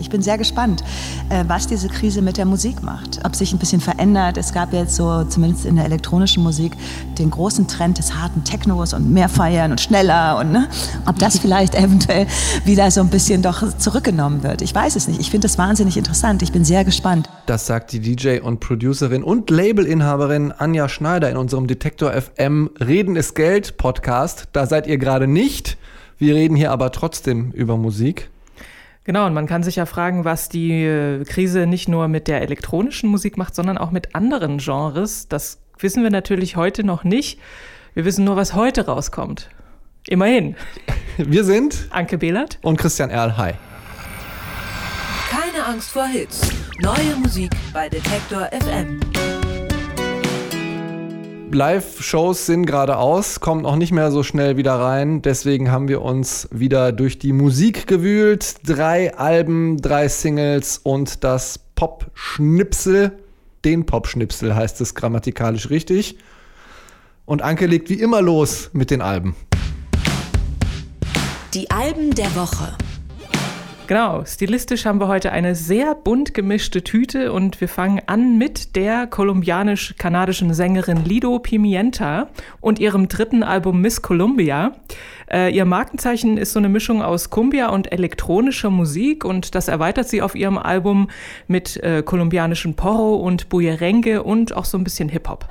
Ich bin sehr gespannt, äh, was diese Krise mit der Musik macht. Ob sich ein bisschen verändert. Es gab jetzt so, zumindest in der elektronischen Musik, den großen Trend des harten Technos und mehr feiern und schneller. Und ne? ob das vielleicht eventuell wieder so ein bisschen doch zurückgenommen wird. Ich weiß es nicht. Ich finde das wahnsinnig interessant. Ich bin sehr gespannt. Das sagt die DJ und Producerin und Labelinhaberin Anja Schneider in unserem Detektor FM Reden ist Geld Podcast. Da seid ihr gerade nicht. Wir reden hier aber trotzdem über Musik. Genau, und man kann sich ja fragen, was die äh, Krise nicht nur mit der elektronischen Musik macht, sondern auch mit anderen Genres. Das wissen wir natürlich heute noch nicht. Wir wissen nur, was heute rauskommt. Immerhin. Wir sind Anke Behlert und Christian Erl. Hi. Keine Angst vor Hits. Neue Musik bei Detektor FM. Live-Shows sind gerade aus, kommen auch nicht mehr so schnell wieder rein. Deswegen haben wir uns wieder durch die Musik gewühlt. Drei Alben, drei Singles und das Pop-Schnipsel. Den Pop-Schnipsel heißt es grammatikalisch richtig. Und Anke legt wie immer los mit den Alben. Die Alben der Woche. Genau, stilistisch haben wir heute eine sehr bunt gemischte Tüte und wir fangen an mit der kolumbianisch-kanadischen Sängerin Lido Pimienta und ihrem dritten Album Miss Columbia. Äh, ihr Markenzeichen ist so eine Mischung aus Cumbia und elektronischer Musik und das erweitert sie auf ihrem Album mit äh, kolumbianischen Porro und Bullerengue und auch so ein bisschen Hip-Hop.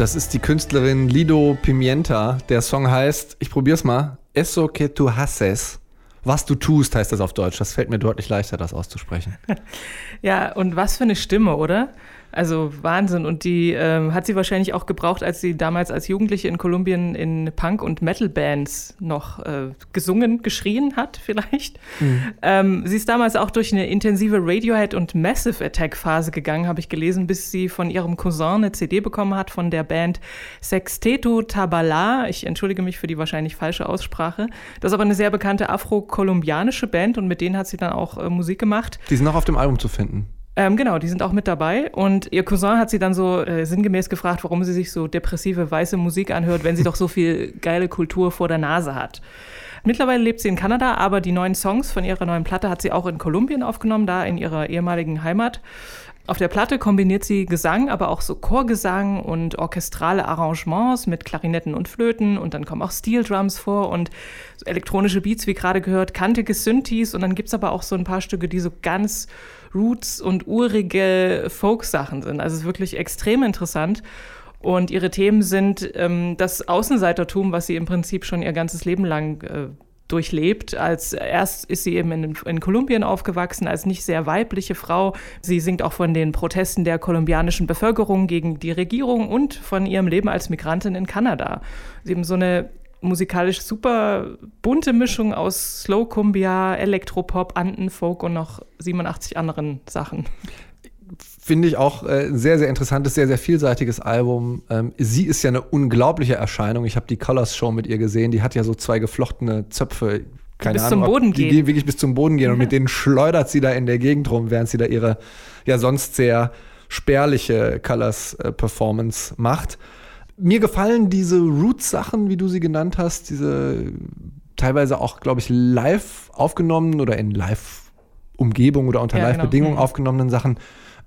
Das ist die Künstlerin Lido Pimienta. Der Song heißt, ich probier's mal, Eso que tu haces. Was du tust, heißt das auf Deutsch. Das fällt mir deutlich leichter, das auszusprechen. ja, und was für eine Stimme, oder? Also Wahnsinn. Und die ähm, hat sie wahrscheinlich auch gebraucht, als sie damals als Jugendliche in Kolumbien in Punk- und Metal-Bands noch äh, gesungen, geschrien hat, vielleicht. Mhm. Ähm, sie ist damals auch durch eine intensive Radiohead- und Massive Attack-Phase gegangen, habe ich gelesen, bis sie von ihrem Cousin eine CD bekommen hat von der Band Sexteto Tabala. Ich entschuldige mich für die wahrscheinlich falsche Aussprache. Das ist aber eine sehr bekannte afro-kolumbianische Band und mit denen hat sie dann auch äh, Musik gemacht. Die sind noch auf dem Album zu finden. Ähm, genau, die sind auch mit dabei. Und ihr Cousin hat sie dann so äh, sinngemäß gefragt, warum sie sich so depressive weiße Musik anhört, wenn sie doch so viel geile Kultur vor der Nase hat. Mittlerweile lebt sie in Kanada, aber die neuen Songs von ihrer neuen Platte hat sie auch in Kolumbien aufgenommen, da in ihrer ehemaligen Heimat. Auf der Platte kombiniert sie Gesang, aber auch so Chorgesang und orchestrale Arrangements mit Klarinetten und Flöten und dann kommen auch Steel Drums vor und so elektronische Beats, wie gerade gehört, kantige Synthes und dann gibt es aber auch so ein paar Stücke, die so ganz Roots und urige Folk-Sachen sind. Also es ist wirklich extrem interessant. Und ihre Themen sind ähm, das Außenseitertum, was sie im Prinzip schon ihr ganzes Leben lang äh, durchlebt. Als erst ist sie eben in, in, Kolumbien aufgewachsen als nicht sehr weibliche Frau. Sie singt auch von den Protesten der kolumbianischen Bevölkerung gegen die Regierung und von ihrem Leben als Migrantin in Kanada. Sie haben so eine musikalisch super bunte Mischung aus Slow Cumbia, Elektropop, Anden, Folk und noch 87 anderen Sachen. Finde ich auch äh, ein sehr, sehr interessantes, sehr, sehr vielseitiges Album. Ähm, sie ist ja eine unglaubliche Erscheinung. Ich habe die Colors Show mit ihr gesehen. Die hat ja so zwei geflochtene Zöpfe. keine bis Ahnung, zum Boden die, gehen. die wirklich bis zum Boden gehen und mit denen schleudert sie da in der Gegend rum, während sie da ihre ja sonst sehr spärliche Colors-Performance macht. Mir gefallen diese Roots-Sachen, wie du sie genannt hast, diese teilweise auch, glaube ich, live aufgenommen oder in Live-Umgebung oder unter Ja, genau. Live-Bedingungen Mhm. aufgenommenen Sachen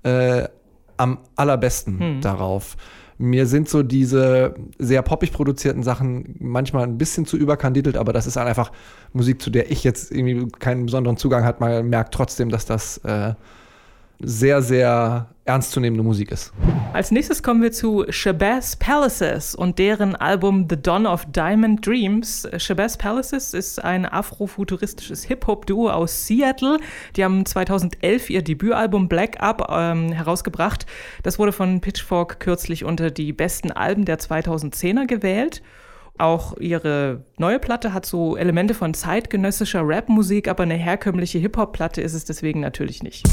äh, am allerbesten Hm. darauf. Mir sind so diese sehr poppig produzierten Sachen manchmal ein bisschen zu überkandidelt, aber das ist halt einfach Musik, zu der ich jetzt irgendwie keinen besonderen Zugang hat. Man merkt trotzdem, dass das äh, sehr, sehr ernstzunehmende Musik ist. Als nächstes kommen wir zu Shabazz Palaces und deren Album The Dawn of Diamond Dreams. Shabazz Palaces ist ein afrofuturistisches Hip-Hop-Duo aus Seattle. Die haben 2011 ihr Debütalbum Black Up ähm, herausgebracht. Das wurde von Pitchfork kürzlich unter die besten Alben der 2010er gewählt. Auch ihre neue Platte hat so Elemente von zeitgenössischer Rapmusik, aber eine herkömmliche Hip-Hop-Platte ist es deswegen natürlich nicht.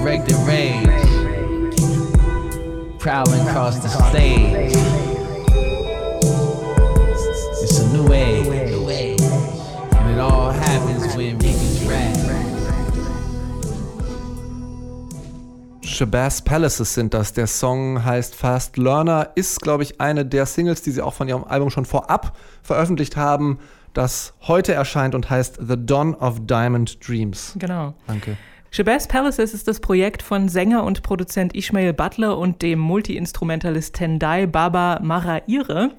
The redirected rage. Prowling across the stage. It's a new age. And it all happens when Ricky's rap. Shabazz Palaces sind das. Der Song heißt Fast Learner, ist, glaube ich, eine der Singles, die sie auch von ihrem Album schon vorab veröffentlicht haben, das heute erscheint und heißt The Dawn of Diamond Dreams. Genau. Danke. Shabazz Palaces ist das Projekt von Sänger und Produzent Ishmael Butler und dem Multi-Instrumentalist Tendai Baba Maraire.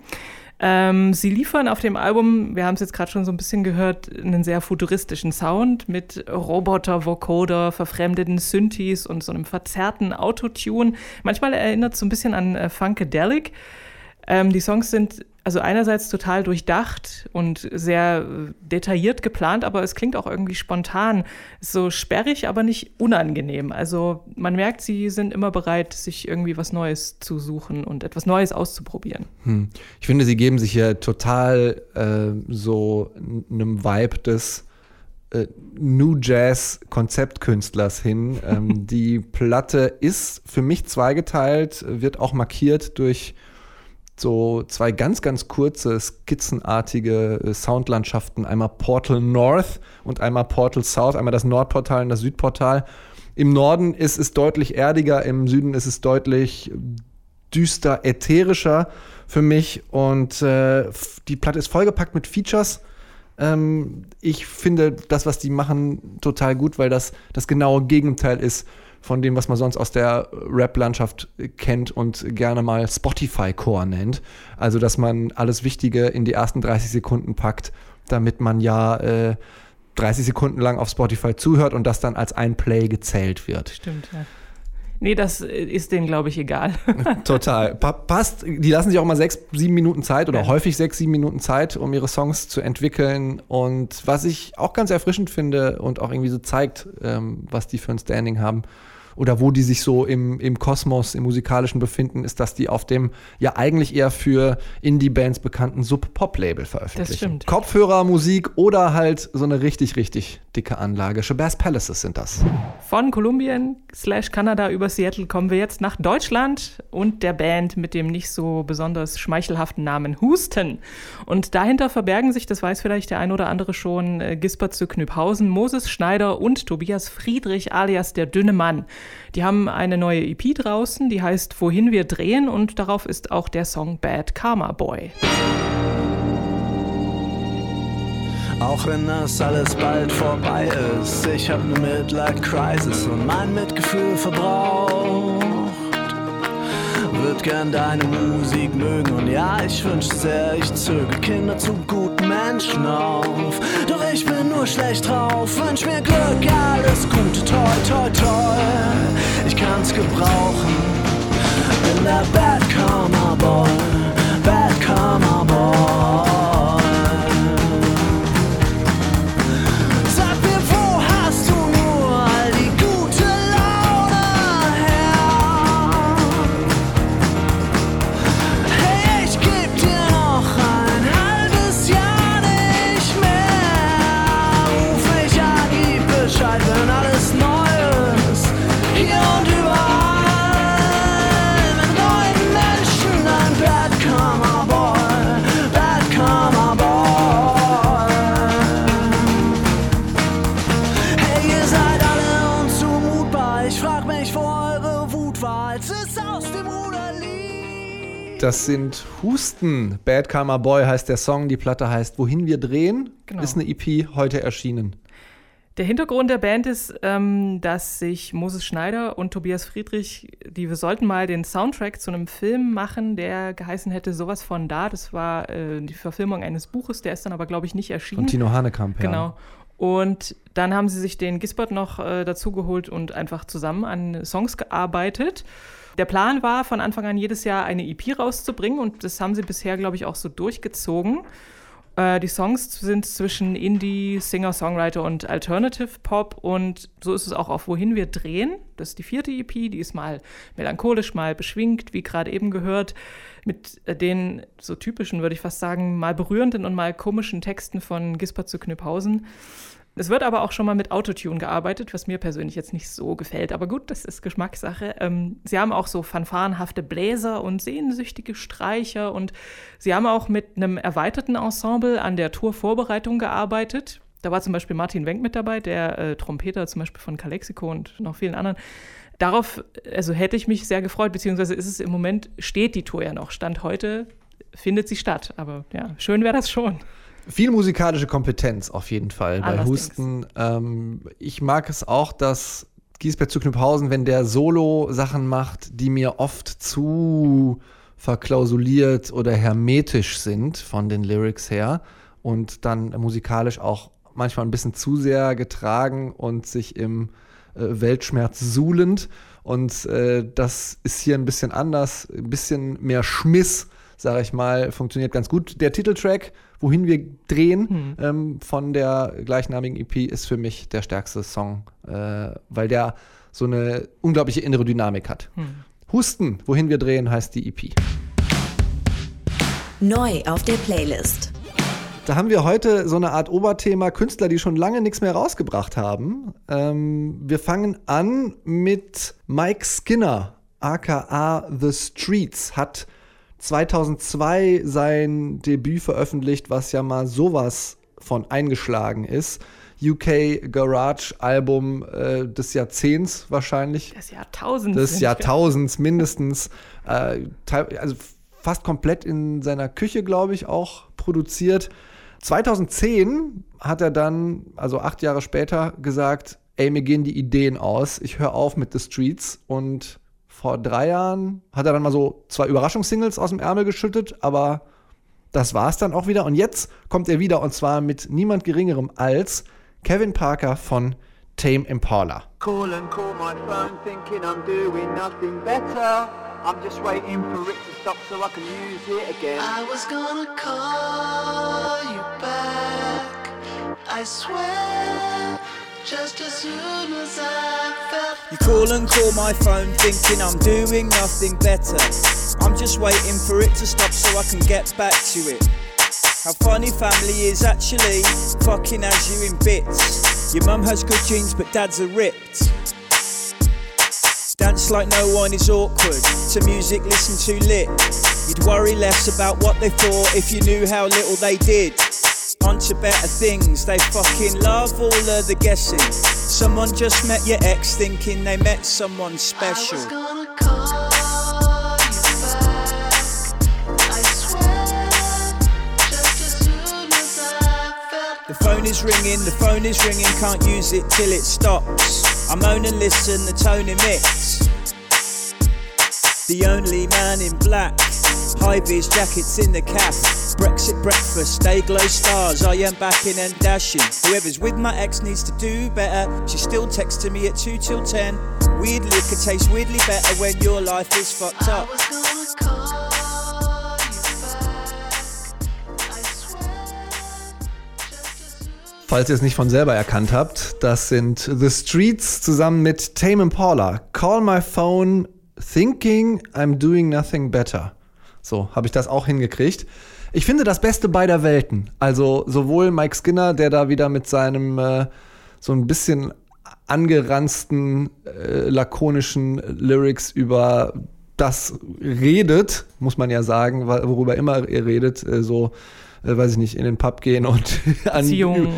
Ähm, sie liefern auf dem Album, wir haben es jetzt gerade schon so ein bisschen gehört, einen sehr futuristischen Sound mit Roboter-Vocoder, verfremdeten Synthes und so einem verzerrten Autotune. Manchmal erinnert es so ein bisschen an äh, Funkadelic. Ähm, die Songs sind also einerseits total durchdacht und sehr äh, detailliert geplant, aber es klingt auch irgendwie spontan. Ist so sperrig, aber nicht unangenehm. Also man merkt, sie sind immer bereit, sich irgendwie was Neues zu suchen und etwas Neues auszuprobieren. Hm. Ich finde, sie geben sich hier total äh, so einem Vibe des äh, New Jazz Konzeptkünstlers hin. ähm, die Platte ist für mich zweigeteilt, wird auch markiert durch so zwei ganz, ganz kurze, skizzenartige äh, Soundlandschaften. Einmal Portal North und einmal Portal South, einmal das Nordportal und das Südportal. Im Norden ist es deutlich erdiger, im Süden ist es deutlich düster, ätherischer für mich. Und äh, die Platte ist vollgepackt mit Features. Ähm, ich finde das, was die machen, total gut, weil das das genaue Gegenteil ist von dem, was man sonst aus der Rap-Landschaft kennt und gerne mal Spotify-Core nennt. Also, dass man alles Wichtige in die ersten 30 Sekunden packt, damit man ja äh, 30 Sekunden lang auf Spotify zuhört und das dann als ein Play gezählt wird. Stimmt, ja. Nee, das äh, ist denen, glaube ich, egal. Total. Pa passt. Die lassen sich auch mal sechs, sieben Minuten Zeit oder Ja. häufig sechs, sieben Minuten Zeit, um ihre Songs zu entwickeln. Und was ich auch ganz erfrischend finde und auch irgendwie so zeigt, ähm, was die für ein Standing haben, oder wo die sich so im, im Kosmos, im musikalischen befinden, ist, dass die auf dem ja eigentlich eher für Indie-Bands bekannten Sub-Pop-Label veröffentlichen. Das stimmt. Kopfhörer, Musik oder halt so eine richtig, richtig dicke Anlage. Shabazz Palaces sind das. Von Kolumbien slash Kanada über Seattle kommen wir jetzt nach Deutschland und der Band mit dem nicht so besonders schmeichelhaften Namen Husten. Und dahinter verbergen sich, das weiß vielleicht der ein oder andere schon, äh, Gisbert zu Knüpphausen, Moses Schneider und Tobias Friedrich alias der dünne Mann. Die haben eine neue EP draußen, die heißt Wohin wir drehen und darauf ist auch der Song Bad Karma Boy. Auch wenn das alles bald vorbei ist, ich hab ne Midlife-Crisis und mein Mitgefühl verbraucht. Würd gern deine Musik mögen und ja, ich wünsch sehr, ich zöge Kinder zu guten Menschen auf. Doch ich bin nur schlecht drauf, wünsch mir Glück, alles Gute, toi, toi, toi. Ich kann's gebrauchen, bin der Bad Karma Boy, Das sind Husten. Bad Karma Boy heißt der Song. Die Platte heißt Wohin wir drehen. Genau. Ist eine EP heute erschienen. Der Hintergrund der Band ist, ähm, dass sich Moses Schneider und Tobias Friedrich, die wir sollten mal den Soundtrack zu einem Film machen, der geheißen hätte sowas von da. Das war äh, die Verfilmung eines Buches, der ist dann aber, glaube ich, nicht erschienen. Von Tino Hanekamp, ja. Genau. Und dann haben sie sich den Gisbert noch äh, dazugeholt und einfach zusammen an Songs gearbeitet. Der Plan war, von Anfang an jedes Jahr eine EP rauszubringen und das haben sie bisher, glaube ich, auch so durchgezogen. Äh, die Songs sind zwischen Indie, Singer-Songwriter und Alternative Pop und so ist es auch auf Wohin wir drehen. Das ist die vierte EP, die ist mal melancholisch, mal beschwingt, wie gerade eben gehört, mit äh, den so typischen, würde ich fast sagen, mal berührenden und mal komischen Texten von Gisbert zu Knüpphausen. Es wird aber auch schon mal mit Autotune gearbeitet, was mir persönlich jetzt nicht so gefällt. Aber gut, das ist Geschmackssache. Ähm, sie haben auch so fanfarenhafte Bläser und sehnsüchtige Streicher und sie haben auch mit einem erweiterten Ensemble an der Tourvorbereitung gearbeitet. Da war zum Beispiel Martin Wenk mit dabei, der äh, Trompeter zum Beispiel von Calexico und noch vielen anderen. Darauf, also hätte ich mich sehr gefreut, beziehungsweise ist es im Moment, steht die Tour ja noch. Stand heute findet sie statt. Aber ja, schön wäre das schon. Viel musikalische Kompetenz auf jeden Fall bei Allerdings. Husten. Ähm, ich mag es auch, dass Giesbert zu Knüpphausen, wenn der Solo-Sachen macht, die mir oft zu verklausuliert oder hermetisch sind von den Lyrics her und dann musikalisch auch manchmal ein bisschen zu sehr getragen und sich im äh, Weltschmerz suhlend. Und äh, das ist hier ein bisschen anders, ein bisschen mehr Schmiss, sage ich mal, funktioniert ganz gut. Der Titeltrack, wohin wir drehen, ähm, von der gleichnamigen EP, ist für mich der stärkste Song, äh, weil der so eine unglaubliche innere Dynamik hat. Husten, wohin wir drehen, heißt die EP. Neu auf der Playlist. Da haben wir heute so eine Art Oberthema Künstler, die schon lange nichts mehr rausgebracht haben. Ähm, wir fangen an mit Mike Skinner, aka The Streets, hat 2002 sein Debüt veröffentlicht, was ja mal sowas von eingeschlagen ist. UK Garage Album äh, des Jahrzehnts wahrscheinlich Das Jahrtausend. des Jahrtausends mindestens, äh, also fast komplett in seiner Küche, glaube ich, auch produziert. 2010 hat er dann, also acht Jahre später, gesagt, ey, mir gehen die Ideen aus, ich höre auf mit The Streets und vor drei Jahren hat er dann mal so zwei Überraschungssingles aus dem Ärmel geschüttet, aber das war's dann auch wieder. Und jetzt kommt er wieder und zwar mit niemand Geringerem als Kevin Parker von Tame Impala. Call and call my phone thinking I'm doing nothing better. I'm just waiting for it to stop so I can use it again. I was gonna call you back. I swear, just as soon as I call and call my phone thinking I'm doing nothing better. I'm just waiting for it to stop so I can get back to it. How funny family is actually fucking as you in bits. Your mum has good genes, but dad's are ripped. Dance like no one is awkward. To music, listen to lit. You'd worry less about what they thought if you knew how little they did. On to better things, they fucking love all of the guessing. Someone just met your ex thinking they met someone special. The phone is ringing, the phone is ringing, can't use it till it stops. I moan and listen, the tone emits. The only man in black, high vis jackets in the cap. Brexit breakfast, day glow stars, I am backing and dashing. Whoever's with my ex needs to do better. She still texting me at 2 till 10. Weirdly, it could taste weirdly better when your life is fucked up. Falls ihr es nicht von selber erkannt habt, das sind The Streets zusammen mit Tame Impala. Call my phone, thinking I'm doing nothing better. So, habe ich das auch hingekriegt. Ich finde das Beste beider Welten. Also sowohl Mike Skinner, der da wieder mit seinem äh, so ein bisschen angeranzten, äh, lakonischen Lyrics über das redet, muss man ja sagen, worüber immer er redet, äh, so, äh, weiß ich nicht, in den Pub gehen und, an,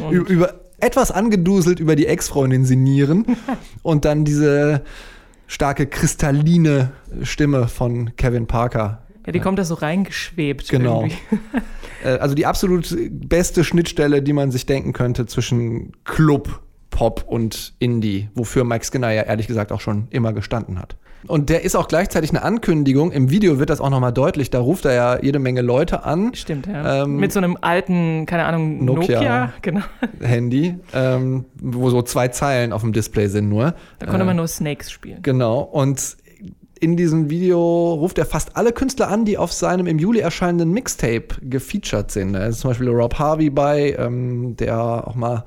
und- über etwas angeduselt über die Ex-Freundin sinnieren und dann diese starke kristalline Stimme von Kevin Parker Ja, die kommt da so reingeschwebt. Genau. Äh, Also die absolut beste Schnittstelle, die man sich denken könnte zwischen Club, Pop und Indie, wofür Mike Skinner ja ehrlich gesagt auch schon immer gestanden hat. Und der ist auch gleichzeitig eine Ankündigung. Im Video wird das auch nochmal deutlich. Da ruft er ja jede Menge Leute an. Stimmt, ja. Ähm, Mit so einem alten, keine Ahnung, Nokia. Nokia. genau. Handy, ähm, wo so zwei Zeilen auf dem Display sind nur. Da konnte Äh, man nur Snakes spielen. Genau. Und in diesem Video ruft er fast alle Künstler an, die auf seinem im Juli erscheinenden Mixtape gefeatured sind. Da ist zum Beispiel Rob Harvey bei, ähm, der auch mal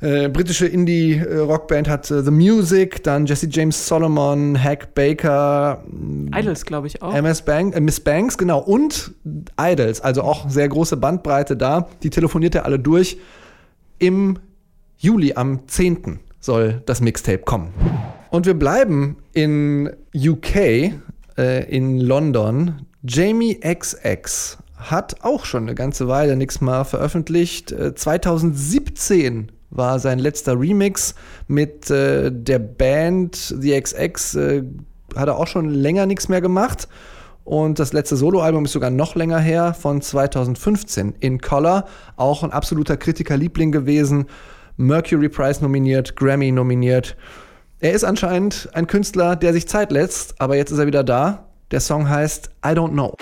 äh, britische Indie-Rockband hat äh, The Music, dann Jesse James Solomon, Hack Baker, Idols, glaube ich, auch. MS Bank, äh, Miss Banks, genau, und Idols, also auch sehr große Bandbreite da. Die telefoniert er alle durch. Im Juli, am 10. soll das Mixtape kommen. Und wir bleiben in UK, äh, in London. Jamie XX hat auch schon eine ganze Weile nichts mal veröffentlicht. Äh, 2017 war sein letzter Remix mit äh, der Band The XX. Äh, hat er auch schon länger nichts mehr gemacht. Und das letzte Soloalbum ist sogar noch länger her, von 2015. In Color, auch ein absoluter Kritikerliebling gewesen. Mercury Prize nominiert, Grammy nominiert. Er ist anscheinend ein Künstler, der sich Zeit lässt, aber jetzt ist er wieder da. Der Song heißt I Don't Know.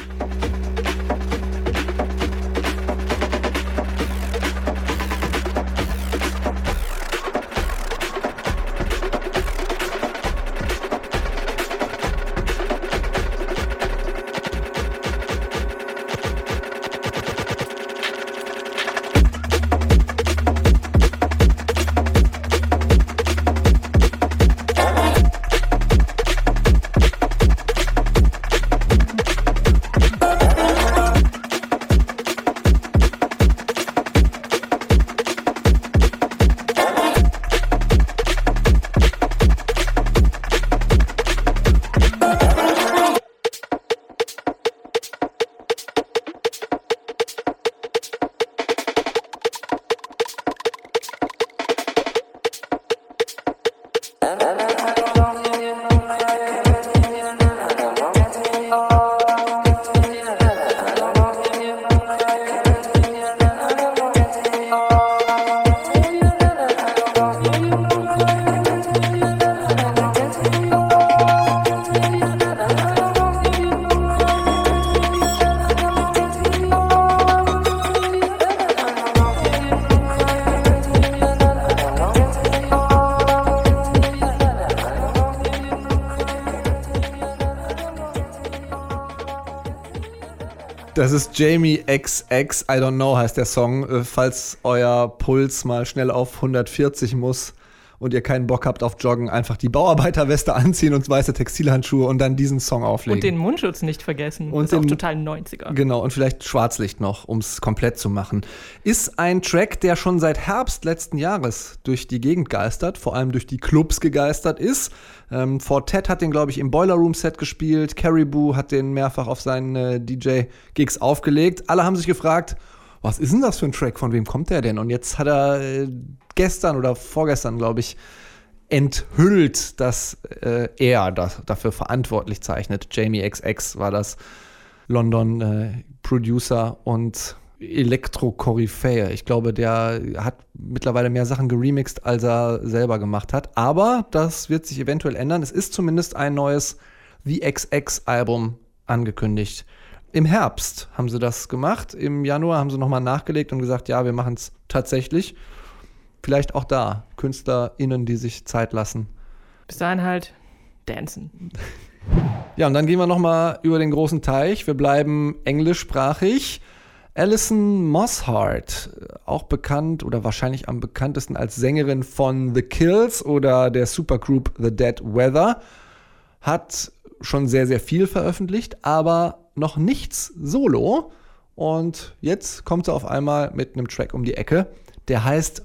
Das ist Jamie XX, I don't know heißt der Song. Äh, Falls euer Puls mal schnell auf 140 muss und ihr keinen Bock habt auf Joggen, einfach die Bauarbeiterweste anziehen und weiße Textilhandschuhe und dann diesen Song auflegen. Und den Mundschutz nicht vergessen. Und ist auch den- total 90er. Genau, und vielleicht Schwarzlicht noch, um es komplett zu machen. Ist ein Track, der schon seit Herbst letzten Jahres durch die Gegend geistert, vor allem durch die Clubs gegeistert ist. Ähm, Fortet hat den, glaube ich, im Boiler Room Set gespielt. Caribou hat den mehrfach auf seinen äh, DJ-Gigs aufgelegt. Alle haben sich gefragt, was ist denn das für ein Track? Von wem kommt der denn? Und jetzt hat er äh, gestern oder vorgestern, glaube ich, enthüllt, dass äh, er das, dafür verantwortlich zeichnet. Jamie XX war das London äh, Producer und Elektro-Koryphäe. Ich glaube, der hat mittlerweile mehr Sachen geremixed, als er selber gemacht hat. Aber das wird sich eventuell ändern. Es ist zumindest ein neues The XX-Album angekündigt. Im Herbst haben sie das gemacht. Im Januar haben sie nochmal nachgelegt und gesagt, ja, wir machen es tatsächlich. Vielleicht auch da KünstlerInnen, die sich Zeit lassen. Bis dahin halt dancen. Ja, und dann gehen wir noch mal über den großen Teich. Wir bleiben englischsprachig. Alison Mosshart, auch bekannt oder wahrscheinlich am bekanntesten als Sängerin von The Kills oder der Supergroup The Dead Weather, hat schon sehr, sehr viel veröffentlicht, aber noch nichts solo. Und jetzt kommt sie auf einmal mit einem Track um die Ecke, der heißt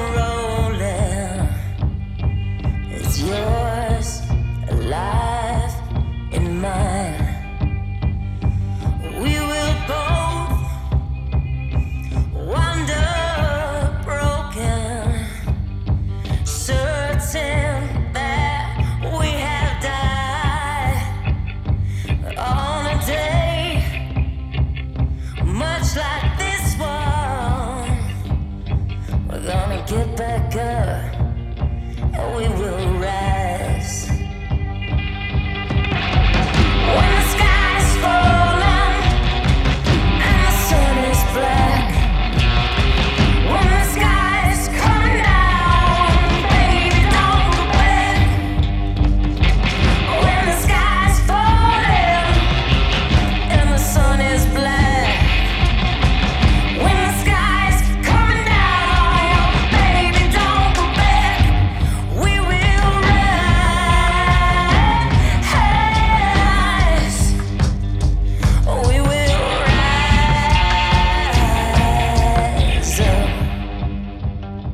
get back up and we will rise.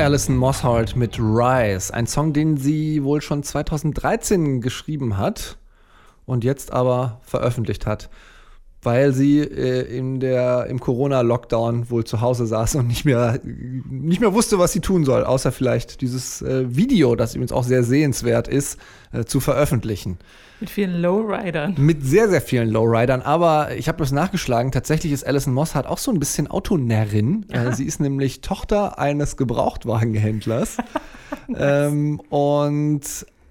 Alison Mosshart mit Rise, ein Song, den sie wohl schon 2013 geschrieben hat und jetzt aber veröffentlicht hat, weil sie äh, in der, im Corona-Lockdown wohl zu Hause saß und nicht mehr, nicht mehr wusste, was sie tun soll, außer vielleicht dieses äh, Video, das übrigens auch sehr sehenswert ist, äh, zu veröffentlichen. Mit vielen Lowridern. Mit sehr, sehr vielen Lowridern. Aber ich habe das nachgeschlagen. Tatsächlich ist Alison Moss auch so ein bisschen Autonärrin. Äh, sie ist nämlich Tochter eines Gebrauchtwagenhändlers ähm, und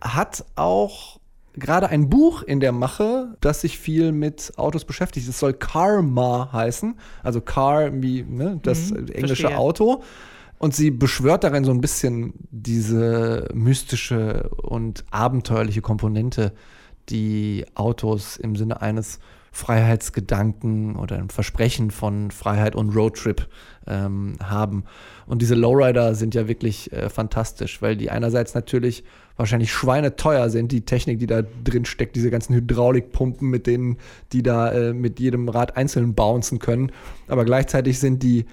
hat auch gerade ein Buch in der Mache, das sich viel mit Autos beschäftigt. Es soll Karma heißen. Also Car wie ne, das Mhm, englische verstehe. Auto. Und sie beschwört darin so ein bisschen diese mystische und abenteuerliche Komponente, die Autos im Sinne eines Freiheitsgedanken oder ein Versprechen von Freiheit und Roadtrip ähm, haben. Und diese Lowrider sind ja wirklich äh, fantastisch, weil die einerseits natürlich wahrscheinlich schweineteuer sind, die Technik, die da drin steckt, diese ganzen Hydraulikpumpen, mit denen die da äh, mit jedem Rad einzeln bouncen können. Aber gleichzeitig sind die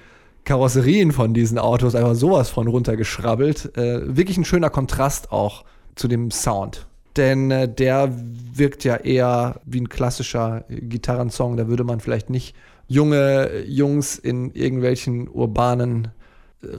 Karosserien von diesen Autos einfach sowas von runtergeschrabbelt. Äh, wirklich ein schöner Kontrast auch zu dem Sound. Denn äh, der wirkt ja eher wie ein klassischer Gitarrensong. Da würde man vielleicht nicht junge Jungs in irgendwelchen urbanen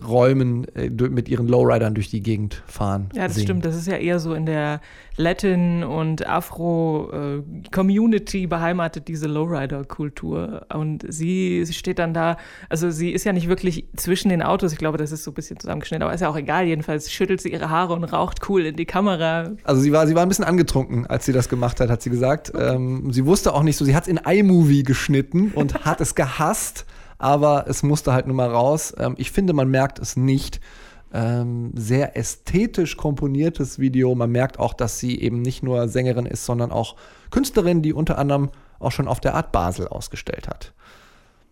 Räumen äh, mit ihren Lowridern durch die Gegend fahren. Ja, das sehen. stimmt. Das ist ja eher so in der Latin- und Afro-Community beheimatet, diese Lowrider-Kultur. Und sie, sie steht dann da, also sie ist ja nicht wirklich zwischen den Autos. Ich glaube, das ist so ein bisschen zusammengeschnitten, aber ist ja auch egal. Jedenfalls schüttelt sie ihre Haare und raucht cool in die Kamera. Also sie war, sie war ein bisschen angetrunken, als sie das gemacht hat, hat sie gesagt. Ähm, sie wusste auch nicht so, sie hat es in iMovie geschnitten und hat es gehasst, aber es musste halt nun mal raus. Ähm, ich finde, man merkt es nicht. Ähm, sehr ästhetisch komponiertes Video. Man merkt auch, dass sie eben nicht nur Sängerin ist, sondern auch Künstlerin, die unter anderem auch schon auf der Art Basel ausgestellt hat.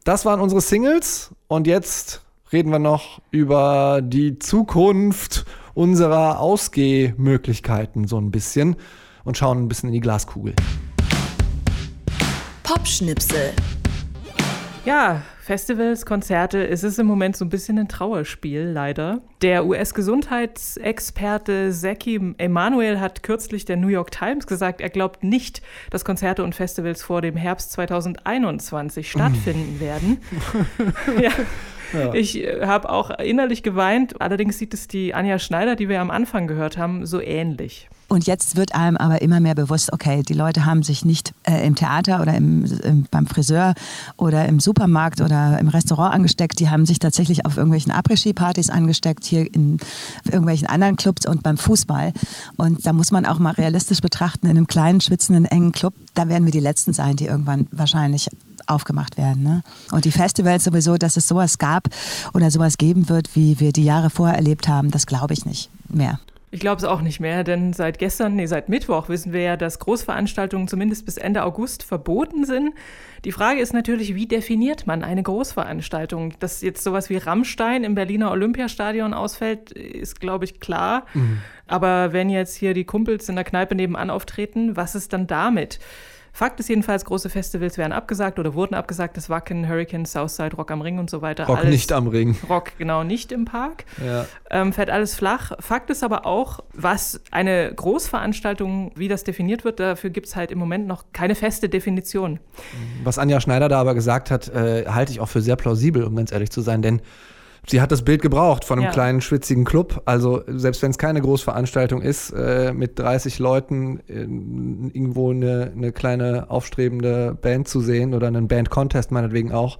Das waren unsere Singles und jetzt reden wir noch über die Zukunft unserer Ausgehmöglichkeiten so ein bisschen und schauen ein bisschen in die Glaskugel. Popschnipsel. Ja, Festivals, Konzerte, es ist im Moment so ein bisschen ein Trauerspiel, leider. Der US-Gesundheitsexperte Zaki Emanuel hat kürzlich der New York Times gesagt, er glaubt nicht, dass Konzerte und Festivals vor dem Herbst 2021 stattfinden werden. ja. Ja. Ich äh, habe auch innerlich geweint. Allerdings sieht es die Anja Schneider, die wir am Anfang gehört haben, so ähnlich. Und jetzt wird einem aber immer mehr bewusst, okay, die Leute haben sich nicht äh, im Theater oder im, im, beim Friseur oder im Supermarkt oder im Restaurant angesteckt, die haben sich tatsächlich auf irgendwelchen Après-Ski-Partys angesteckt, hier in irgendwelchen anderen Clubs und beim Fußball. Und da muss man auch mal realistisch betrachten, in einem kleinen, schwitzenden, engen Club, da werden wir die Letzten sein, die irgendwann wahrscheinlich aufgemacht werden. Ne? Und die Festivals sowieso, dass es sowas gab oder sowas geben wird, wie wir die Jahre vorher erlebt haben, das glaube ich nicht mehr. Ich glaube es auch nicht mehr, denn seit gestern, nee, seit Mittwoch wissen wir ja, dass Großveranstaltungen zumindest bis Ende August verboten sind. Die Frage ist natürlich, wie definiert man eine Großveranstaltung? Dass jetzt sowas wie Rammstein im Berliner Olympiastadion ausfällt, ist, glaube ich, klar. Mhm. Aber wenn jetzt hier die Kumpels in der Kneipe nebenan auftreten, was ist dann damit? Fakt ist jedenfalls, große Festivals werden abgesagt oder wurden abgesagt. Das Wacken, Hurricane, Southside, Rock am Ring und so weiter. Rock alles, nicht am Ring. Rock genau nicht im Park. Ja. Ähm, fällt alles flach. Fakt ist aber auch, was eine Großveranstaltung, wie das definiert wird, dafür gibt es halt im Moment noch keine feste Definition. Was Anja Schneider da aber gesagt hat, äh, halte ich auch für sehr plausibel, um ganz ehrlich zu sein, denn sie hat das Bild gebraucht von einem Ja. kleinen schwitzigen Club. Also selbst wenn es keine Großveranstaltung ist, äh, mit 30 Leuten äh, irgendwo eine, eine kleine aufstrebende Band zu sehen oder einen Band-Contest meinetwegen auch.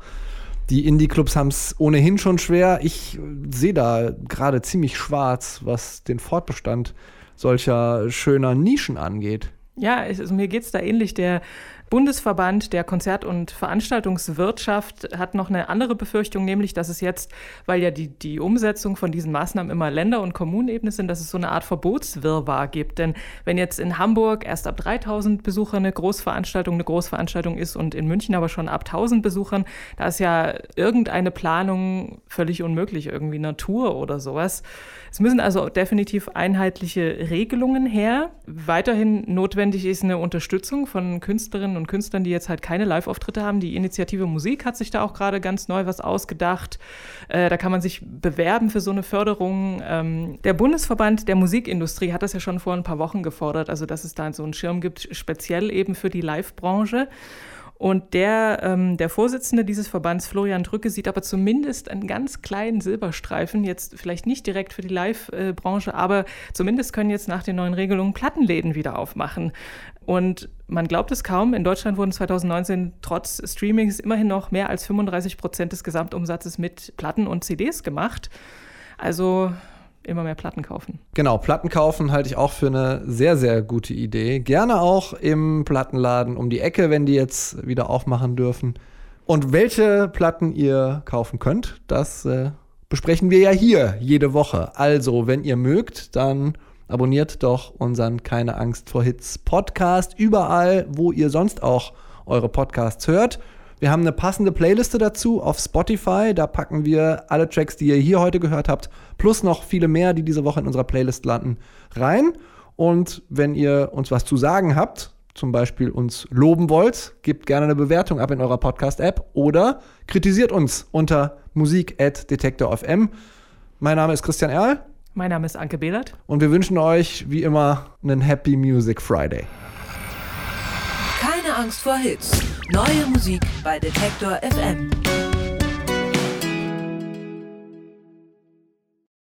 Die Indie-Clubs haben es ohnehin schon schwer. Ich sehe da gerade ziemlich schwarz, was den Fortbestand solcher schöner Nischen angeht. Ja, also mir geht es da ähnlich. Der Bundesverband der Konzert- und Veranstaltungswirtschaft hat noch eine andere Befürchtung, nämlich, dass es jetzt, weil ja die, die Umsetzung von diesen Maßnahmen immer Länder- und Kommunenebene sind, dass es so eine Art Verbotswirrwarr gibt. Denn wenn jetzt in Hamburg erst ab 3000 Besucher eine Großveranstaltung eine Großveranstaltung ist und in München aber schon ab 1000 Besuchern, da ist ja irgendeine Planung völlig unmöglich, irgendwie Natur oder sowas. Es müssen also definitiv einheitliche Regelungen her. Weiterhin notwendig ist eine Unterstützung von Künstlerinnen und Künstlern, die jetzt halt keine Live-Auftritte haben. Die Initiative Musik hat sich da auch gerade ganz neu was ausgedacht. Äh, da kann man sich bewerben für so eine Förderung. Ähm, der Bundesverband der Musikindustrie hat das ja schon vor ein paar Wochen gefordert, also dass es da so einen Schirm gibt, speziell eben für die Live-Branche. Und der, ähm, der Vorsitzende dieses Verbands, Florian Drücke, sieht aber zumindest einen ganz kleinen Silberstreifen, jetzt vielleicht nicht direkt für die Live-Branche, aber zumindest können jetzt nach den neuen Regelungen Plattenläden wieder aufmachen. Und man glaubt es kaum, in Deutschland wurden 2019 trotz Streamings immerhin noch mehr als 35 Prozent des Gesamtumsatzes mit Platten und CDs gemacht. Also immer mehr Platten kaufen. Genau, Platten kaufen halte ich auch für eine sehr, sehr gute Idee. Gerne auch im Plattenladen um die Ecke, wenn die jetzt wieder aufmachen dürfen. Und welche Platten ihr kaufen könnt, das äh, besprechen wir ja hier jede Woche. Also, wenn ihr mögt, dann abonniert doch unseren Keine Angst vor Hits Podcast überall, wo ihr sonst auch eure Podcasts hört. Wir haben eine passende Playliste dazu auf Spotify. Da packen wir alle Tracks, die ihr hier heute gehört habt, plus noch viele mehr, die diese Woche in unserer Playlist landen, rein. Und wenn ihr uns was zu sagen habt, zum Beispiel uns loben wollt, gebt gerne eine Bewertung ab in eurer Podcast-App oder kritisiert uns unter musik.detektor.fm. Mein Name ist Christian Erl Mein Name ist Anke Behlert. und wir wünschen euch wie immer einen Happy Music Friday. Keine Angst vor Hits. Neue Musik bei Detektor FM.